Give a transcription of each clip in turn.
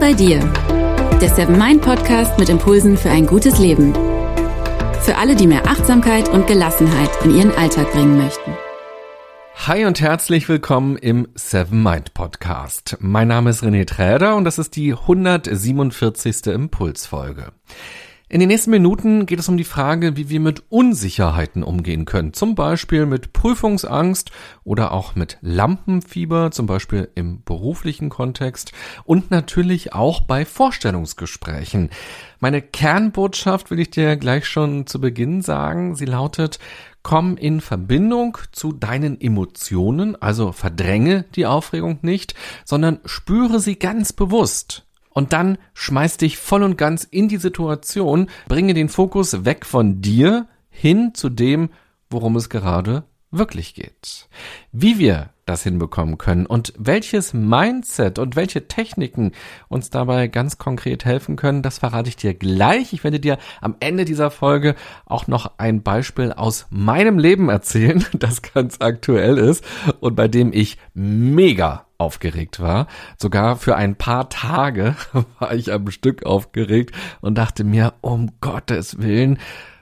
bei dir. Der Seven Mind Podcast mit Impulsen für ein gutes Leben. Für alle, die mehr Achtsamkeit und Gelassenheit in ihren Alltag bringen möchten. Hi und herzlich willkommen im Seven Mind Podcast. Mein Name ist René Träder und das ist die 147. Impulsfolge. In den nächsten Minuten geht es um die Frage, wie wir mit Unsicherheiten umgehen können. Zum Beispiel mit Prüfungsangst oder auch mit Lampenfieber, zum Beispiel im beruflichen Kontext und natürlich auch bei Vorstellungsgesprächen. Meine Kernbotschaft will ich dir gleich schon zu Beginn sagen. Sie lautet, komm in Verbindung zu deinen Emotionen, also verdränge die Aufregung nicht, sondern spüre sie ganz bewusst. Und dann schmeiß dich voll und ganz in die Situation, bringe den Fokus weg von dir hin zu dem, worum es gerade wirklich geht. Wie wir das hinbekommen können und welches Mindset und welche Techniken uns dabei ganz konkret helfen können, das verrate ich dir gleich. Ich werde dir am Ende dieser Folge auch noch ein Beispiel aus meinem Leben erzählen, das ganz aktuell ist und bei dem ich mega aufgeregt war. Sogar für ein paar Tage war ich am Stück aufgeregt und dachte mir, um Gottes Willen,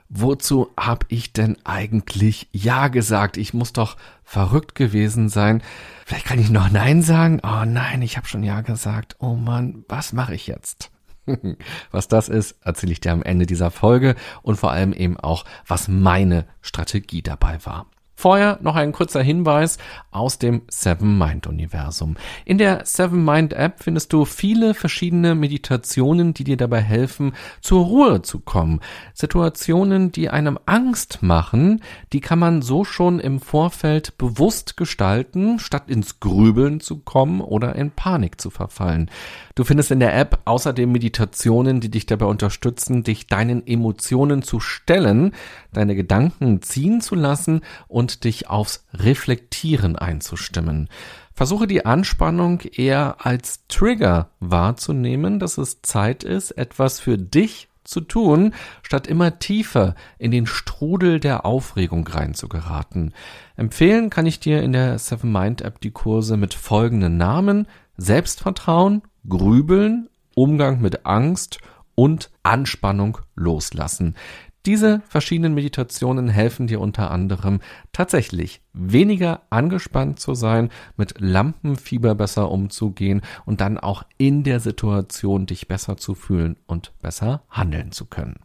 wozu hab ich denn eigentlich Ja gesagt? Ich muss doch verrückt gewesen sein. Vielleicht kann ich noch Nein sagen. Oh nein, ich habe schon Ja gesagt. Oh Mann, was mache ich jetzt? was das ist, erzähle ich dir am Ende dieser Folge und vor allem eben auch, was meine Strategie dabei war. Vorher noch ein kurzer Hinweis aus dem Seven Mind Universum. In der Seven Mind App findest du viele verschiedene Meditationen, die dir dabei helfen, zur Ruhe zu kommen. Situationen, die einem Angst machen, die kann man so schon im Vorfeld bewusst gestalten, statt ins Grübeln zu kommen oder in Panik zu verfallen. Du findest in der App außerdem Meditationen, die dich dabei unterstützen, dich deinen Emotionen zu stellen, deine Gedanken ziehen zu lassen und dich aufs Reflektieren einzustimmen. Versuche die Anspannung eher als Trigger wahrzunehmen, dass es Zeit ist, etwas für dich zu tun, statt immer tiefer in den Strudel der Aufregung reinzugeraten. Empfehlen kann ich dir in der Seven Mind App die Kurse mit folgenden Namen Selbstvertrauen, Grübeln, Umgang mit Angst und Anspannung loslassen. Diese verschiedenen Meditationen helfen dir unter anderem tatsächlich weniger angespannt zu sein, mit Lampenfieber besser umzugehen und dann auch in der Situation dich besser zu fühlen und besser handeln zu können.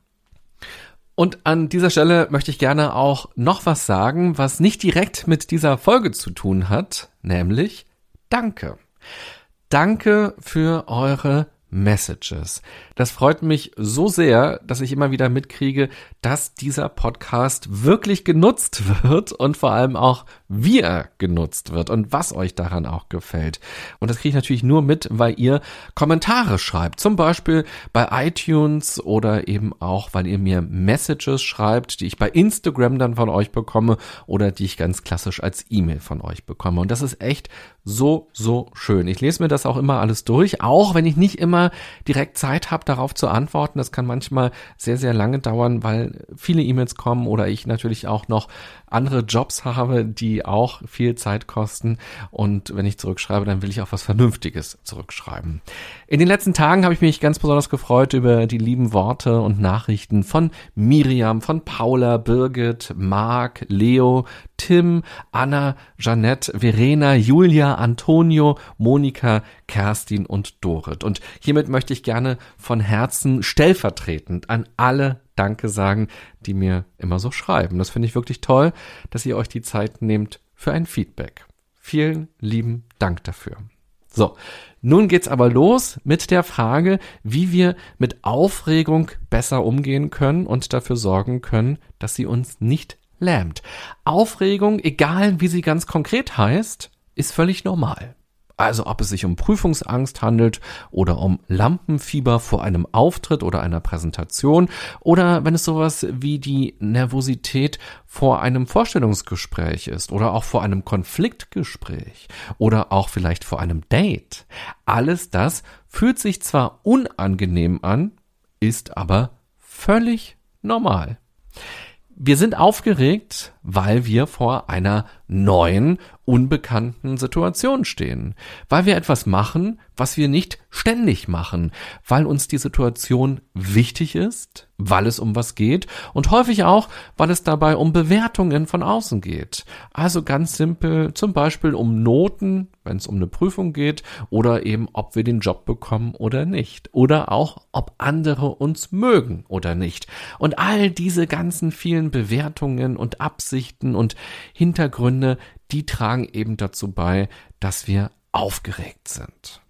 Und an dieser Stelle möchte ich gerne auch noch was sagen, was nicht direkt mit dieser Folge zu tun hat, nämlich Danke. Danke für eure Messages. Das freut mich so sehr, dass ich immer wieder mitkriege, dass dieser Podcast wirklich genutzt wird und vor allem auch wie er genutzt wird und was euch daran auch gefällt. Und das kriege ich natürlich nur mit, weil ihr Kommentare schreibt. Zum Beispiel bei iTunes oder eben auch, weil ihr mir Messages schreibt, die ich bei Instagram dann von euch bekomme oder die ich ganz klassisch als E-Mail von euch bekomme. Und das ist echt so, so schön. Ich lese mir das auch immer alles durch, auch wenn ich nicht immer direkt Zeit habe, darauf zu antworten. Das kann manchmal sehr, sehr lange dauern, weil viele E-Mails kommen oder ich natürlich auch noch andere Jobs habe, die auch viel Zeit kosten. Und wenn ich zurückschreibe, dann will ich auch was Vernünftiges zurückschreiben. In den letzten Tagen habe ich mich ganz besonders gefreut über die lieben Worte und Nachrichten von Miriam, von Paula, Birgit, Marc, Leo, Tim, Anna, Jeanette, Verena, Julia, Antonio, Monika, Kerstin und Dorit. Und hiermit möchte ich gerne von Herzen stellvertretend an alle Danke sagen, die mir immer so schreiben. Das finde ich wirklich toll, dass ihr euch die Zeit nehmt für ein Feedback. Vielen lieben Dank dafür. So, nun geht's aber los mit der Frage, wie wir mit Aufregung besser umgehen können und dafür sorgen können, dass sie uns nicht lähmt. Aufregung, egal wie sie ganz konkret heißt, ist völlig normal. Also ob es sich um Prüfungsangst handelt oder um Lampenfieber vor einem Auftritt oder einer Präsentation oder wenn es sowas wie die Nervosität vor einem Vorstellungsgespräch ist oder auch vor einem Konfliktgespräch oder auch vielleicht vor einem Date. Alles das fühlt sich zwar unangenehm an, ist aber völlig normal. Wir sind aufgeregt, weil wir vor einer neuen, unbekannten Situationen stehen, weil wir etwas machen, was wir nicht ständig machen, weil uns die Situation wichtig ist, weil es um was geht und häufig auch, weil es dabei um Bewertungen von außen geht. Also ganz simpel, zum Beispiel um Noten, wenn es um eine Prüfung geht, oder eben, ob wir den Job bekommen oder nicht, oder auch, ob andere uns mögen oder nicht. Und all diese ganzen vielen Bewertungen und Absichten und Hintergründe, die tragen eben dazu bei, dass wir aufgeregt sind.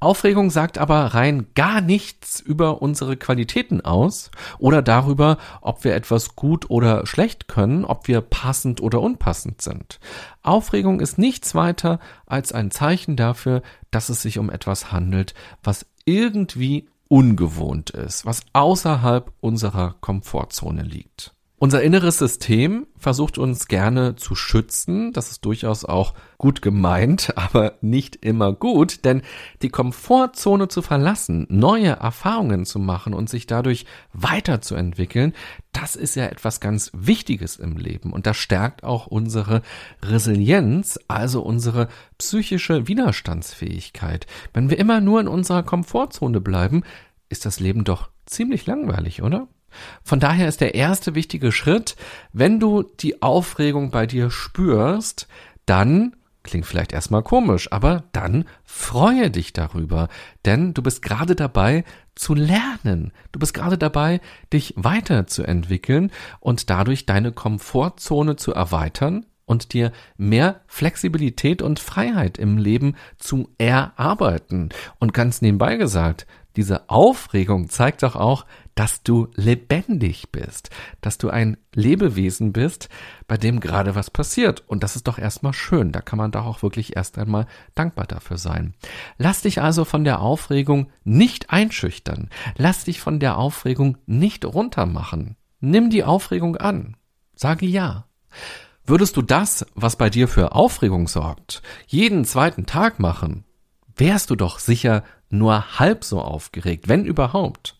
Aufregung sagt aber rein gar nichts über unsere Qualitäten aus oder darüber, ob wir etwas gut oder schlecht können, ob wir passend oder unpassend sind. Aufregung ist nichts weiter als ein Zeichen dafür, dass es sich um etwas handelt, was irgendwie ungewohnt ist, was außerhalb unserer Komfortzone liegt. Unser inneres System versucht uns gerne zu schützen. Das ist durchaus auch gut gemeint, aber nicht immer gut, denn die Komfortzone zu verlassen, neue Erfahrungen zu machen und sich dadurch weiterzuentwickeln, das ist ja etwas ganz Wichtiges im Leben und das stärkt auch unsere Resilienz, also unsere psychische Widerstandsfähigkeit. Wenn wir immer nur in unserer Komfortzone bleiben, ist das Leben doch ziemlich langweilig, oder? Von daher ist der erste wichtige Schritt, wenn du die Aufregung bei dir spürst, dann Klingt vielleicht erstmal komisch, aber dann freue dich darüber, denn du bist gerade dabei zu lernen. Du bist gerade dabei, dich weiterzuentwickeln und dadurch deine Komfortzone zu erweitern und dir mehr Flexibilität und Freiheit im Leben zu erarbeiten. Und ganz nebenbei gesagt, diese Aufregung zeigt doch auch, dass du lebendig bist, dass du ein Lebewesen bist, bei dem gerade was passiert. Und das ist doch erstmal schön. Da kann man doch auch wirklich erst einmal dankbar dafür sein. Lass dich also von der Aufregung nicht einschüchtern. Lass dich von der Aufregung nicht runtermachen. Nimm die Aufregung an. Sage ja. Würdest du das, was bei dir für Aufregung sorgt, jeden zweiten Tag machen, wärst du doch sicher nur halb so aufgeregt, wenn überhaupt.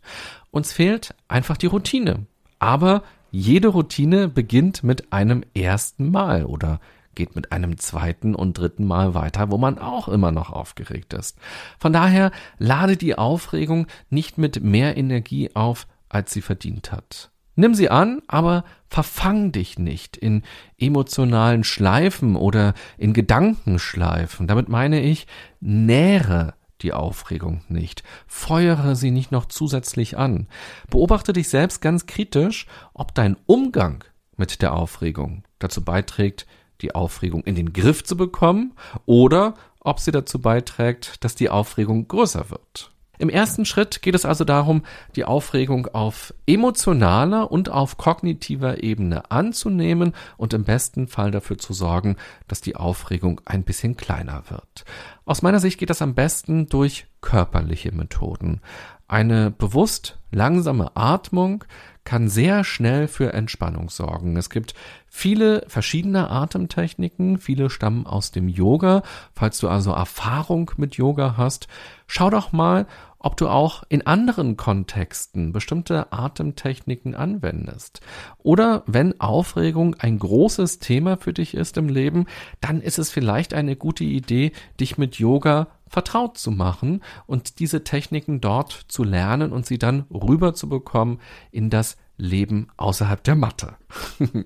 Uns fehlt einfach die Routine. Aber jede Routine beginnt mit einem ersten Mal oder geht mit einem zweiten und dritten Mal weiter, wo man auch immer noch aufgeregt ist. Von daher lade die Aufregung nicht mit mehr Energie auf, als sie verdient hat. Nimm sie an, aber verfang dich nicht in emotionalen Schleifen oder in Gedankenschleifen. Damit meine ich, nähre die Aufregung nicht. Feuere sie nicht noch zusätzlich an. Beobachte dich selbst ganz kritisch, ob dein Umgang mit der Aufregung dazu beiträgt, die Aufregung in den Griff zu bekommen oder ob sie dazu beiträgt, dass die Aufregung größer wird. Im ersten Schritt geht es also darum, die Aufregung auf emotionaler und auf kognitiver Ebene anzunehmen und im besten Fall dafür zu sorgen, dass die Aufregung ein bisschen kleiner wird. Aus meiner Sicht geht das am besten durch körperliche Methoden. Eine bewusst langsame Atmung kann sehr schnell für Entspannung sorgen. Es gibt viele verschiedene Atemtechniken, viele stammen aus dem Yoga. Falls du also Erfahrung mit Yoga hast, schau doch mal, ob du auch in anderen Kontexten bestimmte Atemtechniken anwendest. Oder wenn Aufregung ein großes Thema für dich ist im Leben, dann ist es vielleicht eine gute Idee, dich mit Yoga vertraut zu machen und diese Techniken dort zu lernen und sie dann rüber zu bekommen in das Leben außerhalb der Matte.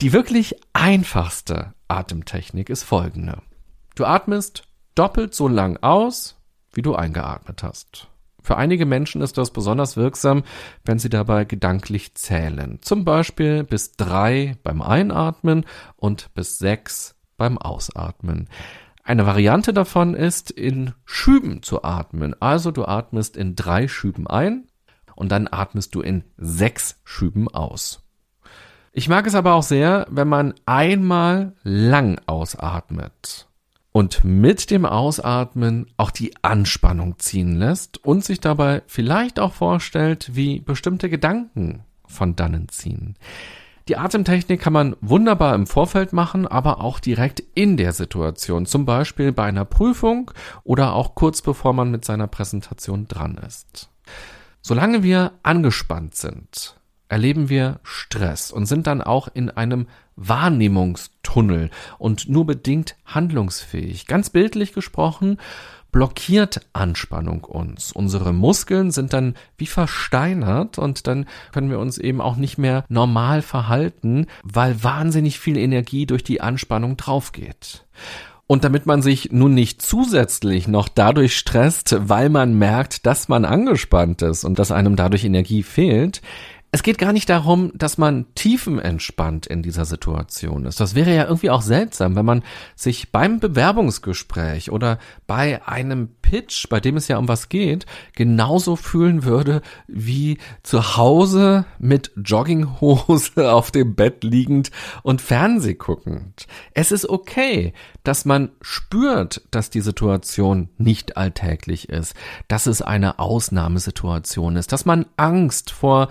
Die wirklich einfachste Atemtechnik ist folgende. Du atmest doppelt so lang aus, wie du eingeatmet hast. Für einige Menschen ist das besonders wirksam, wenn sie dabei gedanklich zählen. Zum Beispiel bis drei beim Einatmen und bis sechs beim Ausatmen. Eine Variante davon ist, in Schüben zu atmen. Also du atmest in drei Schüben ein und dann atmest du in sechs Schüben aus. Ich mag es aber auch sehr, wenn man einmal lang ausatmet und mit dem Ausatmen auch die Anspannung ziehen lässt und sich dabei vielleicht auch vorstellt, wie bestimmte Gedanken von dannen ziehen. Die Atemtechnik kann man wunderbar im Vorfeld machen, aber auch direkt in der Situation, zum Beispiel bei einer Prüfung oder auch kurz bevor man mit seiner Präsentation dran ist. Solange wir angespannt sind, erleben wir Stress und sind dann auch in einem Wahrnehmungstunnel und nur bedingt handlungsfähig. Ganz bildlich gesprochen, blockiert Anspannung uns. Unsere Muskeln sind dann wie versteinert und dann können wir uns eben auch nicht mehr normal verhalten, weil wahnsinnig viel Energie durch die Anspannung draufgeht. Und damit man sich nun nicht zusätzlich noch dadurch stresst, weil man merkt, dass man angespannt ist und dass einem dadurch Energie fehlt, es geht gar nicht darum, dass man tiefenentspannt in dieser Situation ist. Das wäre ja irgendwie auch seltsam, wenn man sich beim Bewerbungsgespräch oder bei einem Pitch, bei dem es ja um was geht, genauso fühlen würde wie zu Hause mit Jogginghose auf dem Bett liegend und Fernseh guckend. Es ist okay, dass man spürt, dass die Situation nicht alltäglich ist, dass es eine Ausnahmesituation ist, dass man Angst vor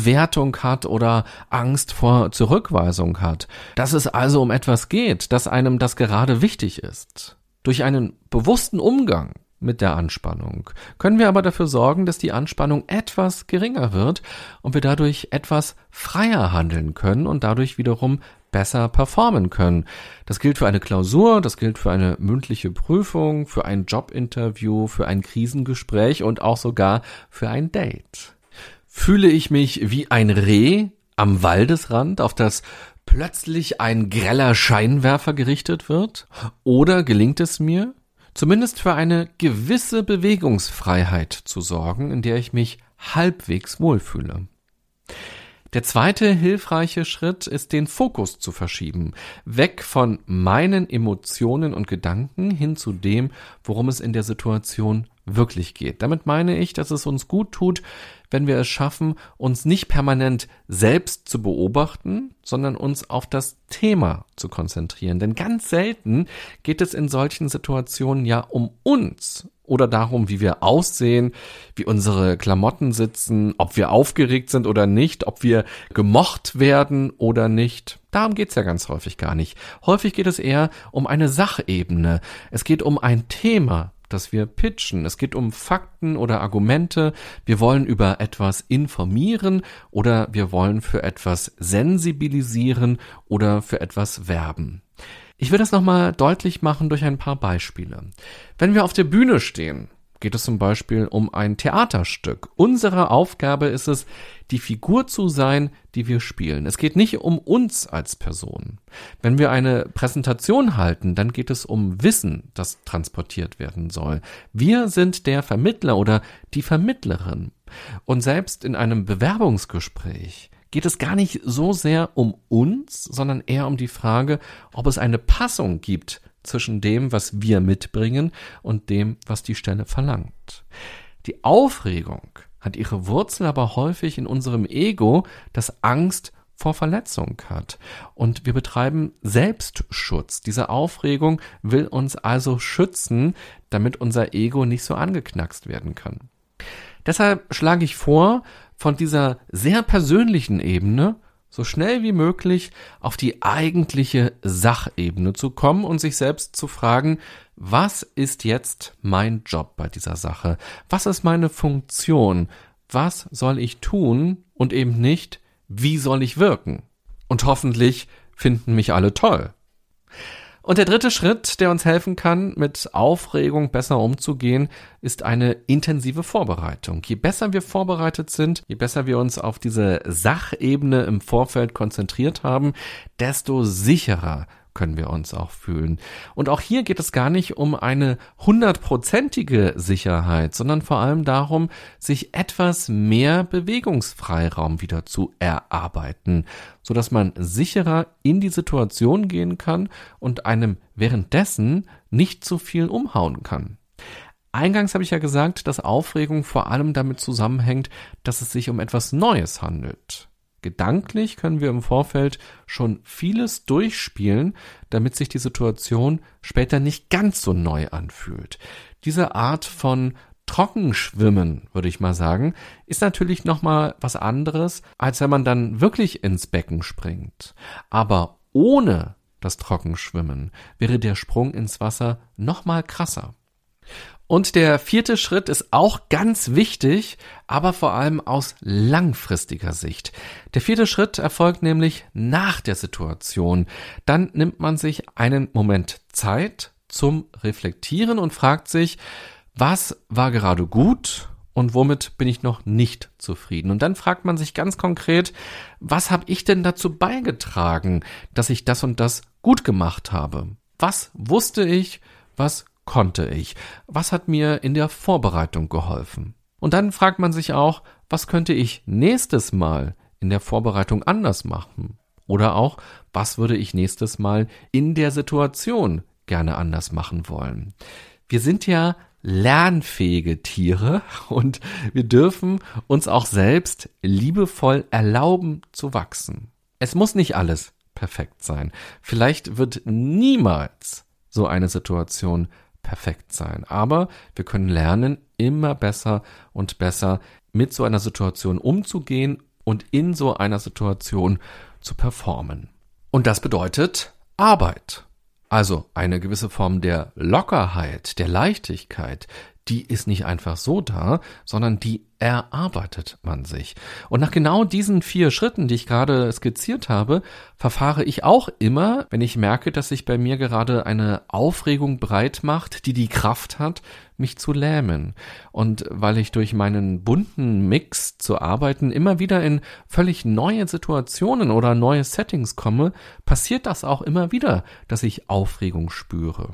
Bewertung hat oder Angst vor Zurückweisung hat, dass es also um etwas geht, dass einem das gerade wichtig ist. Durch einen bewussten Umgang mit der Anspannung können wir aber dafür sorgen, dass die Anspannung etwas geringer wird und wir dadurch etwas freier handeln können und dadurch wiederum besser performen können. Das gilt für eine Klausur, das gilt für eine mündliche Prüfung, für ein Jobinterview, für ein Krisengespräch und auch sogar für ein Date. Fühle ich mich wie ein Reh am Waldesrand, auf das plötzlich ein greller Scheinwerfer gerichtet wird? Oder gelingt es mir, zumindest für eine gewisse Bewegungsfreiheit zu sorgen, in der ich mich halbwegs wohlfühle? Der zweite hilfreiche Schritt ist, den Fokus zu verschieben. Weg von meinen Emotionen und Gedanken hin zu dem, worum es in der Situation wirklich geht. Damit meine ich, dass es uns gut tut, wenn wir es schaffen, uns nicht permanent selbst zu beobachten, sondern uns auf das Thema zu konzentrieren. Denn ganz selten geht es in solchen Situationen ja um uns oder darum, wie wir aussehen, wie unsere Klamotten sitzen, ob wir aufgeregt sind oder nicht, ob wir gemocht werden oder nicht. Darum geht's ja ganz häufig gar nicht. Häufig geht es eher um eine Sachebene. Es geht um ein Thema, dass wir pitchen. Es geht um Fakten oder Argumente. Wir wollen über etwas informieren oder wir wollen für etwas sensibilisieren oder für etwas werben. Ich will das nochmal deutlich machen durch ein paar Beispiele. Wenn wir auf der Bühne stehen geht es zum Beispiel um ein Theaterstück. Unsere Aufgabe ist es, die Figur zu sein, die wir spielen. Es geht nicht um uns als Person. Wenn wir eine Präsentation halten, dann geht es um Wissen, das transportiert werden soll. Wir sind der Vermittler oder die Vermittlerin. Und selbst in einem Bewerbungsgespräch geht es gar nicht so sehr um uns, sondern eher um die Frage, ob es eine Passung gibt zwischen dem, was wir mitbringen und dem, was die Stelle verlangt. Die Aufregung hat ihre Wurzel aber häufig in unserem Ego, das Angst vor Verletzung hat. Und wir betreiben Selbstschutz. Diese Aufregung will uns also schützen, damit unser Ego nicht so angeknackst werden kann. Deshalb schlage ich vor, von dieser sehr persönlichen Ebene so schnell wie möglich auf die eigentliche Sachebene zu kommen und sich selbst zu fragen, was ist jetzt mein Job bei dieser Sache? Was ist meine Funktion? Was soll ich tun? Und eben nicht, wie soll ich wirken? Und hoffentlich finden mich alle toll. Und der dritte Schritt, der uns helfen kann, mit Aufregung besser umzugehen, ist eine intensive Vorbereitung. Je besser wir vorbereitet sind, je besser wir uns auf diese Sachebene im Vorfeld konzentriert haben, desto sicherer können wir uns auch fühlen. Und auch hier geht es gar nicht um eine hundertprozentige Sicherheit, sondern vor allem darum, sich etwas mehr Bewegungsfreiraum wieder zu erarbeiten, so dass man sicherer in die Situation gehen kann und einem währenddessen nicht zu viel umhauen kann. Eingangs habe ich ja gesagt, dass Aufregung vor allem damit zusammenhängt, dass es sich um etwas Neues handelt. Gedanklich können wir im Vorfeld schon vieles durchspielen, damit sich die Situation später nicht ganz so neu anfühlt. Diese Art von Trockenschwimmen, würde ich mal sagen, ist natürlich nochmal was anderes, als wenn man dann wirklich ins Becken springt. Aber ohne das Trockenschwimmen wäre der Sprung ins Wasser nochmal krasser. Und der vierte Schritt ist auch ganz wichtig, aber vor allem aus langfristiger Sicht. Der vierte Schritt erfolgt nämlich nach der Situation. Dann nimmt man sich einen Moment Zeit zum Reflektieren und fragt sich, was war gerade gut und womit bin ich noch nicht zufrieden. Und dann fragt man sich ganz konkret, was habe ich denn dazu beigetragen, dass ich das und das gut gemacht habe? Was wusste ich, was konnte ich? Was hat mir in der Vorbereitung geholfen? Und dann fragt man sich auch, was könnte ich nächstes Mal in der Vorbereitung anders machen? Oder auch, was würde ich nächstes Mal in der Situation gerne anders machen wollen? Wir sind ja lernfähige Tiere und wir dürfen uns auch selbst liebevoll erlauben zu wachsen. Es muss nicht alles perfekt sein. Vielleicht wird niemals so eine Situation perfekt sein. Aber wir können lernen, immer besser und besser mit so einer Situation umzugehen und in so einer Situation zu performen. Und das bedeutet Arbeit. Also eine gewisse Form der Lockerheit, der Leichtigkeit, die ist nicht einfach so da, sondern die erarbeitet man sich. Und nach genau diesen vier Schritten, die ich gerade skizziert habe, verfahre ich auch immer, wenn ich merke, dass sich bei mir gerade eine Aufregung breit macht, die die Kraft hat, mich zu lähmen. Und weil ich durch meinen bunten Mix zu arbeiten immer wieder in völlig neue Situationen oder neue Settings komme, passiert das auch immer wieder, dass ich Aufregung spüre.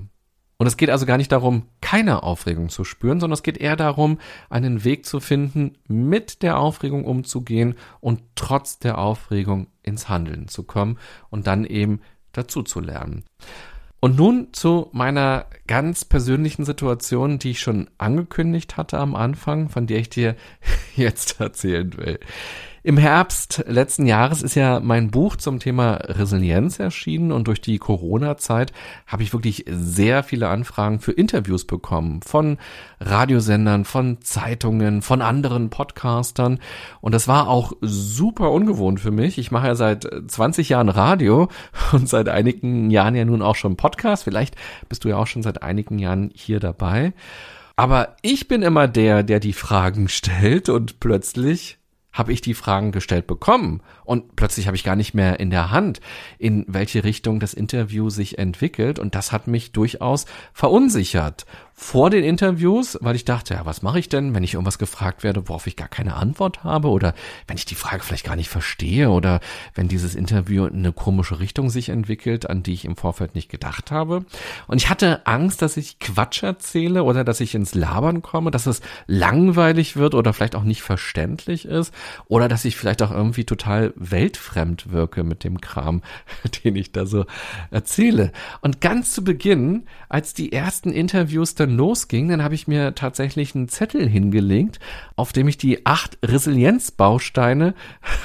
Und es geht also gar nicht darum, keine Aufregung zu spüren, sondern es geht eher darum, einen Weg zu finden, mit der Aufregung umzugehen und trotz der Aufregung ins Handeln zu kommen und dann eben dazu zu lernen. Und nun zu meiner ganz persönlichen Situation, die ich schon angekündigt hatte am Anfang, von der ich dir jetzt erzählen will. Im Herbst letzten Jahres ist ja mein Buch zum Thema Resilienz erschienen und durch die Corona-Zeit habe ich wirklich sehr viele Anfragen für Interviews bekommen von Radiosendern, von Zeitungen, von anderen Podcastern und das war auch super ungewohnt für mich. Ich mache ja seit 20 Jahren Radio und seit einigen Jahren ja nun auch schon Podcast. Vielleicht bist du ja auch schon seit einigen Jahren hier dabei. Aber ich bin immer der, der die Fragen stellt und plötzlich habe ich die Fragen gestellt bekommen und plötzlich habe ich gar nicht mehr in der Hand, in welche Richtung das Interview sich entwickelt. Und das hat mich durchaus verunsichert vor den Interviews, weil ich dachte, ja, was mache ich denn, wenn ich irgendwas gefragt werde, worauf ich gar keine Antwort habe? Oder wenn ich die Frage vielleicht gar nicht verstehe? Oder wenn dieses Interview in eine komische Richtung sich entwickelt, an die ich im Vorfeld nicht gedacht habe. Und ich hatte Angst, dass ich Quatsch erzähle oder dass ich ins Labern komme, dass es langweilig wird oder vielleicht auch nicht verständlich ist. Oder dass ich vielleicht auch irgendwie total weltfremd wirke mit dem Kram, den ich da so erzähle. Und ganz zu Beginn, als die ersten Interviews dann dann losging, dann habe ich mir tatsächlich einen Zettel hingelegt, auf dem ich die acht Resilienzbausteine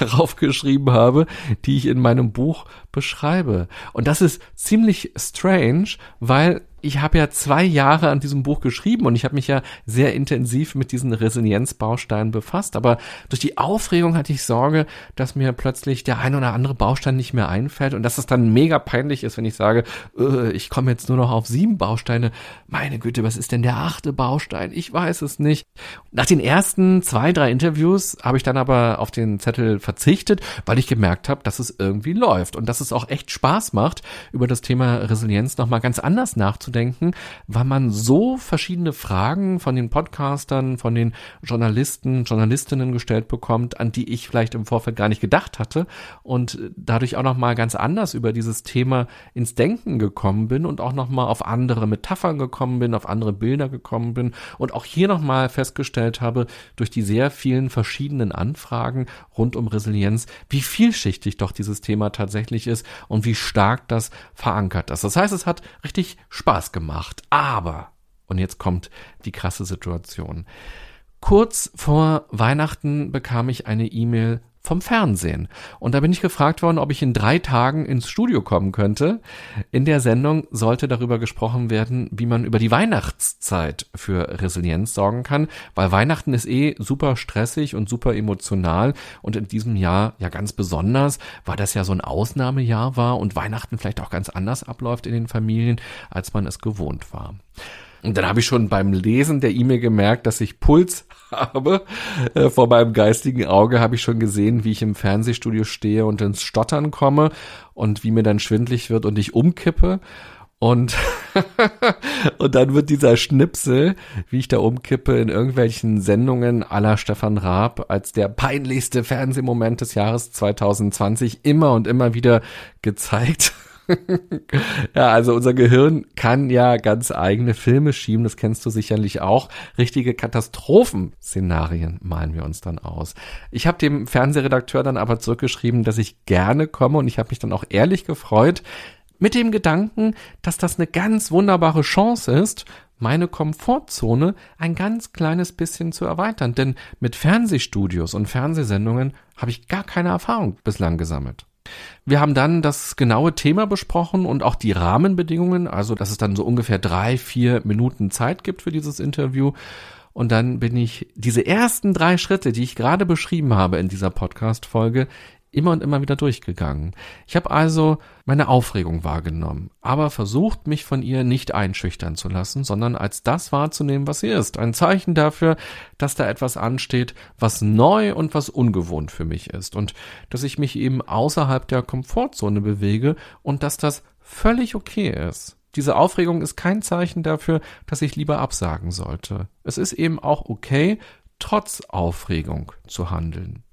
raufgeschrieben habe, die ich in meinem Buch beschreibe. Und das ist ziemlich strange, weil ich habe ja zwei Jahre an diesem Buch geschrieben und ich habe mich ja sehr intensiv mit diesen Resilienzbausteinen befasst. Aber durch die Aufregung hatte ich Sorge, dass mir plötzlich der ein oder andere Baustein nicht mehr einfällt und dass es dann mega peinlich ist, wenn ich sage, äh, ich komme jetzt nur noch auf sieben Bausteine. Meine Güte, was ist denn der achte Baustein? Ich weiß es nicht. Nach den ersten zwei, drei Interviews habe ich dann aber auf den Zettel verzichtet, weil ich gemerkt habe, dass es irgendwie läuft und dass es auch echt Spaß macht, über das Thema Resilienz nochmal ganz anders nachzudenken weil man so verschiedene Fragen von den Podcastern, von den Journalisten, Journalistinnen gestellt bekommt, an die ich vielleicht im Vorfeld gar nicht gedacht hatte und dadurch auch nochmal ganz anders über dieses Thema ins Denken gekommen bin und auch nochmal auf andere Metaphern gekommen bin, auf andere Bilder gekommen bin und auch hier nochmal festgestellt habe, durch die sehr vielen verschiedenen Anfragen rund um Resilienz, wie vielschichtig doch dieses Thema tatsächlich ist und wie stark das verankert ist. Das heißt, es hat richtig Spaß Spaß gemacht. Aber, und jetzt kommt die krasse Situation. Kurz vor Weihnachten bekam ich eine E-Mail vom Fernsehen. Und da bin ich gefragt worden, ob ich in drei Tagen ins Studio kommen könnte. In der Sendung sollte darüber gesprochen werden, wie man über die Weihnachtszeit für Resilienz sorgen kann, weil Weihnachten ist eh super stressig und super emotional und in diesem Jahr ja ganz besonders, weil das ja so ein Ausnahmejahr war und Weihnachten vielleicht auch ganz anders abläuft in den Familien, als man es gewohnt war. Und dann habe ich schon beim Lesen der E-Mail gemerkt, dass ich Puls habe. Äh, vor meinem geistigen Auge habe ich schon gesehen, wie ich im Fernsehstudio stehe und ins Stottern komme und wie mir dann schwindlig wird und ich umkippe. Und, und dann wird dieser Schnipsel, wie ich da umkippe, in irgendwelchen Sendungen aller Stefan Raab als der peinlichste Fernsehmoment des Jahres 2020 immer und immer wieder gezeigt. ja, also unser Gehirn kann ja ganz eigene Filme schieben, das kennst du sicherlich auch. Richtige Katastrophenszenarien malen wir uns dann aus. Ich habe dem Fernsehredakteur dann aber zurückgeschrieben, dass ich gerne komme und ich habe mich dann auch ehrlich gefreut, mit dem Gedanken, dass das eine ganz wunderbare Chance ist, meine Komfortzone ein ganz kleines bisschen zu erweitern. Denn mit Fernsehstudios und Fernsehsendungen habe ich gar keine Erfahrung bislang gesammelt. Wir haben dann das genaue Thema besprochen und auch die Rahmenbedingungen, also dass es dann so ungefähr drei, vier Minuten Zeit gibt für dieses Interview. Und dann bin ich diese ersten drei Schritte, die ich gerade beschrieben habe in dieser Podcast-Folge, immer und immer wieder durchgegangen. Ich habe also meine Aufregung wahrgenommen, aber versucht, mich von ihr nicht einschüchtern zu lassen, sondern als das wahrzunehmen, was sie ist. Ein Zeichen dafür, dass da etwas ansteht, was neu und was ungewohnt für mich ist und dass ich mich eben außerhalb der Komfortzone bewege und dass das völlig okay ist. Diese Aufregung ist kein Zeichen dafür, dass ich lieber absagen sollte. Es ist eben auch okay, trotz Aufregung zu handeln.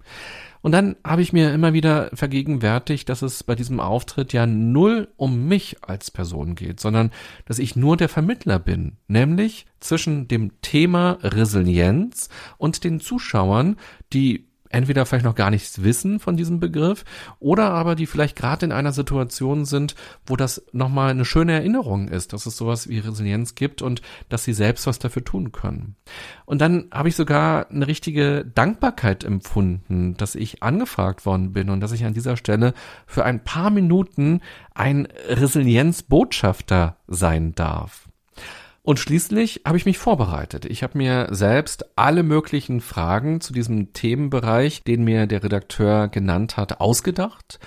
Und dann habe ich mir immer wieder vergegenwärtigt, dass es bei diesem Auftritt ja null um mich als Person geht, sondern dass ich nur der Vermittler bin, nämlich zwischen dem Thema Resilienz und den Zuschauern, die entweder vielleicht noch gar nichts wissen von diesem Begriff oder aber die vielleicht gerade in einer Situation sind, wo das nochmal eine schöne Erinnerung ist, dass es sowas wie Resilienz gibt und dass sie selbst was dafür tun können. Und dann habe ich sogar eine richtige Dankbarkeit empfunden, dass ich angefragt worden bin und dass ich an dieser Stelle für ein paar Minuten ein Resilienzbotschafter sein darf. Und schließlich habe ich mich vorbereitet. Ich habe mir selbst alle möglichen Fragen zu diesem Themenbereich, den mir der Redakteur genannt hat, ausgedacht.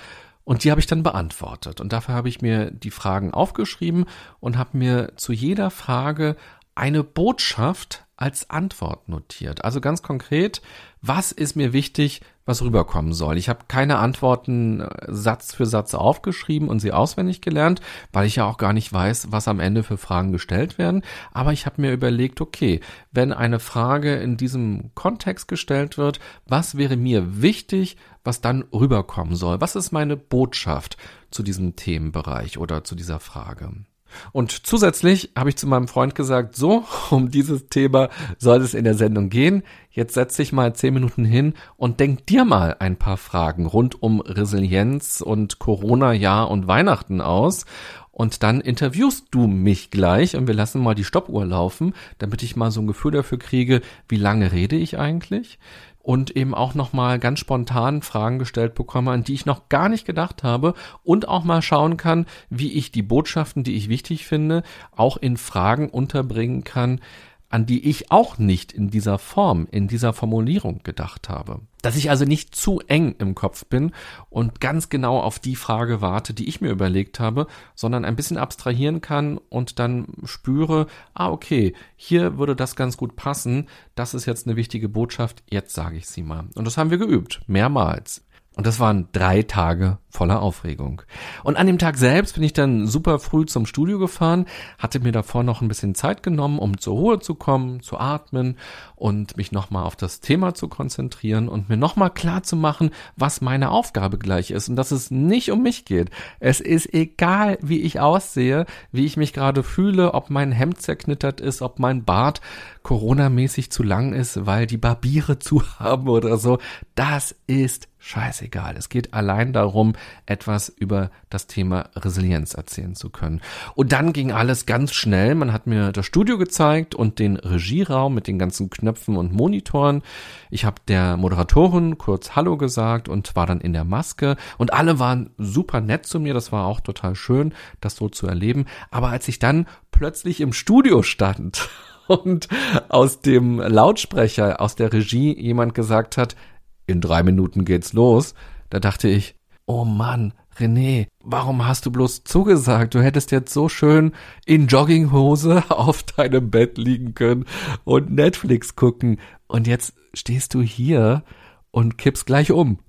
Und die habe ich dann beantwortet. Und dafür habe ich mir die Fragen aufgeschrieben und habe mir zu jeder Frage eine Botschaft als Antwort notiert. Also ganz konkret, was ist mir wichtig, was rüberkommen soll? Ich habe keine Antworten äh, Satz für Satz aufgeschrieben und sie auswendig gelernt, weil ich ja auch gar nicht weiß, was am Ende für Fragen gestellt werden. Aber ich habe mir überlegt, okay, wenn eine Frage in diesem Kontext gestellt wird, was wäre mir wichtig, was dann rüberkommen soll? Was ist meine Botschaft zu diesem Themenbereich oder zu dieser Frage? Und zusätzlich habe ich zu meinem Freund gesagt, so, um dieses Thema soll es in der Sendung gehen. Jetzt setz dich mal zehn Minuten hin und denk dir mal ein paar Fragen rund um Resilienz und Corona-Jahr und Weihnachten aus. Und dann interviewst du mich gleich und wir lassen mal die Stoppuhr laufen, damit ich mal so ein Gefühl dafür kriege, wie lange rede ich eigentlich? Und eben auch nochmal ganz spontan Fragen gestellt bekomme, an die ich noch gar nicht gedacht habe und auch mal schauen kann, wie ich die Botschaften, die ich wichtig finde, auch in Fragen unterbringen kann, an die ich auch nicht in dieser Form, in dieser Formulierung gedacht habe. Dass ich also nicht zu eng im Kopf bin und ganz genau auf die Frage warte, die ich mir überlegt habe, sondern ein bisschen abstrahieren kann und dann spüre, ah, okay, hier würde das ganz gut passen, das ist jetzt eine wichtige Botschaft, jetzt sage ich sie mal. Und das haben wir geübt, mehrmals. Und das waren drei Tage voller Aufregung. Und an dem Tag selbst bin ich dann super früh zum Studio gefahren, hatte mir davor noch ein bisschen Zeit genommen, um zur Ruhe zu kommen, zu atmen und mich nochmal auf das Thema zu konzentrieren und mir nochmal klar zu machen, was meine Aufgabe gleich ist und dass es nicht um mich geht. Es ist egal, wie ich aussehe, wie ich mich gerade fühle, ob mein Hemd zerknittert ist, ob mein Bart Corona-mäßig zu lang ist, weil die Barbiere zu haben oder so. Das ist scheißegal. Es geht allein darum, etwas über das Thema Resilienz erzählen zu können. Und dann ging alles ganz schnell. Man hat mir das Studio gezeigt und den Regieraum mit den ganzen Knöpfen und Monitoren. Ich habe der Moderatorin kurz Hallo gesagt und war dann in der Maske. Und alle waren super nett zu mir. Das war auch total schön, das so zu erleben. Aber als ich dann plötzlich im Studio stand und aus dem Lautsprecher, aus der Regie jemand gesagt hat, in drei Minuten geht's los, da dachte ich, oh Mann, René, warum hast du bloß zugesagt? Du hättest jetzt so schön in Jogginghose auf deinem Bett liegen können und Netflix gucken. Und jetzt stehst du hier und kippst gleich um.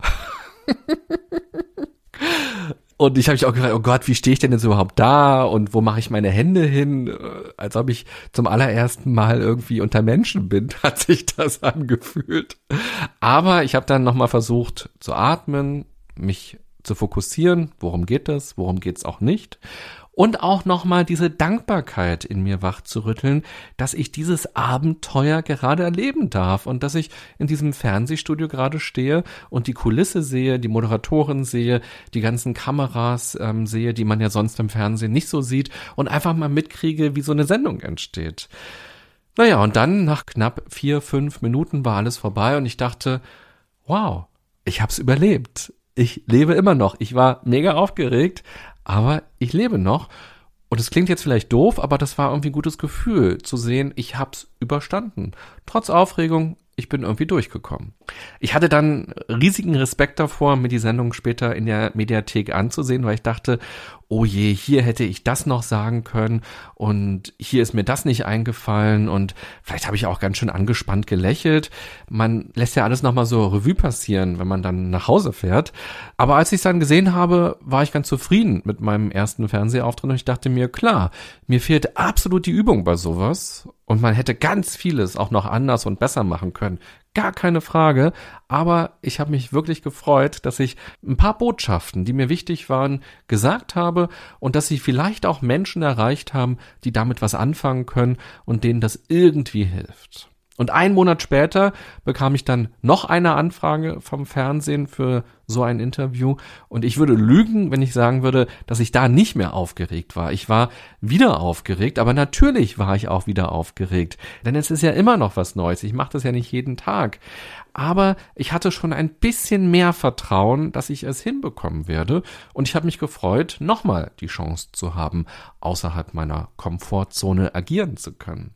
Und ich habe mich auch gefragt, oh Gott, wie stehe ich denn jetzt überhaupt da und wo mache ich meine Hände hin? Äh, als ob ich zum allerersten Mal irgendwie unter Menschen bin, hat sich das angefühlt. Aber ich habe dann nochmal versucht zu atmen, mich zu fokussieren, worum geht es, worum geht es auch nicht und auch nochmal diese Dankbarkeit in mir wach zu rütteln, dass ich dieses Abenteuer gerade erleben darf und dass ich in diesem Fernsehstudio gerade stehe und die Kulisse sehe, die Moderatoren sehe, die ganzen Kameras ähm, sehe, die man ja sonst im Fernsehen nicht so sieht und einfach mal mitkriege, wie so eine Sendung entsteht. Naja, und dann nach knapp vier, fünf Minuten war alles vorbei und ich dachte, wow, ich hab's überlebt. Ich lebe immer noch. Ich war mega aufgeregt, aber ich lebe noch. Und es klingt jetzt vielleicht doof, aber das war irgendwie ein gutes Gefühl zu sehen, ich hab's überstanden. Trotz Aufregung, ich bin irgendwie durchgekommen. Ich hatte dann riesigen Respekt davor, mir die Sendung später in der Mediathek anzusehen, weil ich dachte, oh je, hier hätte ich das noch sagen können und hier ist mir das nicht eingefallen und vielleicht habe ich auch ganz schön angespannt gelächelt. Man lässt ja alles nochmal so Revue passieren, wenn man dann nach Hause fährt. Aber als ich es dann gesehen habe, war ich ganz zufrieden mit meinem ersten Fernsehauftritt und ich dachte mir, klar, mir fehlt absolut die Übung bei sowas und man hätte ganz vieles auch noch anders und besser machen können gar keine Frage. Aber ich habe mich wirklich gefreut, dass ich ein paar Botschaften, die mir wichtig waren, gesagt habe und dass sie vielleicht auch Menschen erreicht haben, die damit was anfangen können und denen das irgendwie hilft. Und einen Monat später bekam ich dann noch eine Anfrage vom Fernsehen für so ein Interview. Und ich würde lügen, wenn ich sagen würde, dass ich da nicht mehr aufgeregt war. Ich war wieder aufgeregt, aber natürlich war ich auch wieder aufgeregt. Denn es ist ja immer noch was Neues. Ich mache das ja nicht jeden Tag. Aber ich hatte schon ein bisschen mehr Vertrauen, dass ich es hinbekommen werde. Und ich habe mich gefreut, nochmal die Chance zu haben, außerhalb meiner Komfortzone agieren zu können.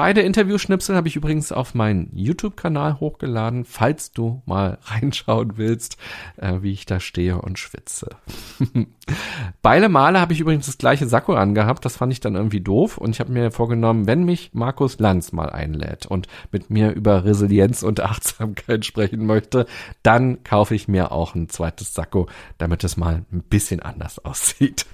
Beide Interviewschnipsel habe ich übrigens auf meinen YouTube-Kanal hochgeladen, falls du mal reinschauen willst, äh, wie ich da stehe und schwitze. Beide Male habe ich übrigens das gleiche Sakko angehabt, das fand ich dann irgendwie doof und ich habe mir vorgenommen, wenn mich Markus Lanz mal einlädt und mit mir über Resilienz und Achtsamkeit sprechen möchte, dann kaufe ich mir auch ein zweites Sakko, damit es mal ein bisschen anders aussieht.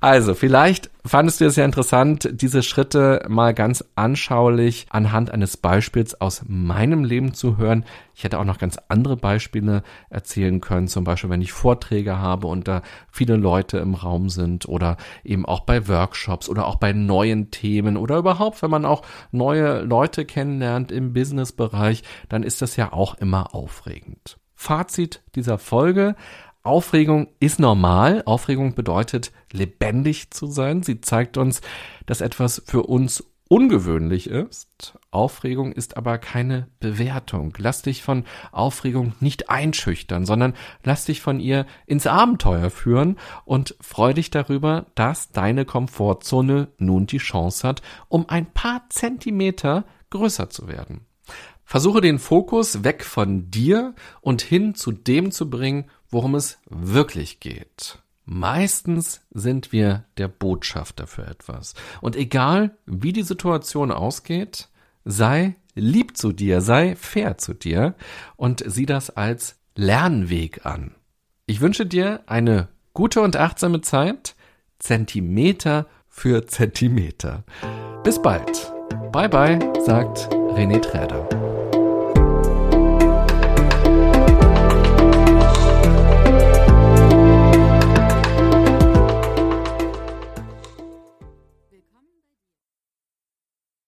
Also, vielleicht fandest du es ja interessant, diese Schritte mal ganz anschaulich anhand eines Beispiels aus meinem Leben zu hören. Ich hätte auch noch ganz andere Beispiele erzählen können, zum Beispiel, wenn ich Vorträge habe und da viele Leute im Raum sind oder eben auch bei Workshops oder auch bei neuen Themen oder überhaupt, wenn man auch neue Leute kennenlernt im Businessbereich, dann ist das ja auch immer aufregend. Fazit dieser Folge. Aufregung ist normal. Aufregung bedeutet lebendig zu sein. Sie zeigt uns, dass etwas für uns ungewöhnlich ist. Aufregung ist aber keine Bewertung. Lass dich von Aufregung nicht einschüchtern, sondern lass dich von ihr ins Abenteuer führen und freu dich darüber, dass deine Komfortzone nun die Chance hat, um ein paar Zentimeter größer zu werden. Versuche den Fokus weg von dir und hin zu dem zu bringen, worum es wirklich geht. Meistens sind wir der Botschafter für etwas. Und egal, wie die Situation ausgeht, sei lieb zu dir, sei fair zu dir und sieh das als Lernweg an. Ich wünsche dir eine gute und achtsame Zeit, Zentimeter für Zentimeter. Bis bald. Bye bye, sagt René Träder.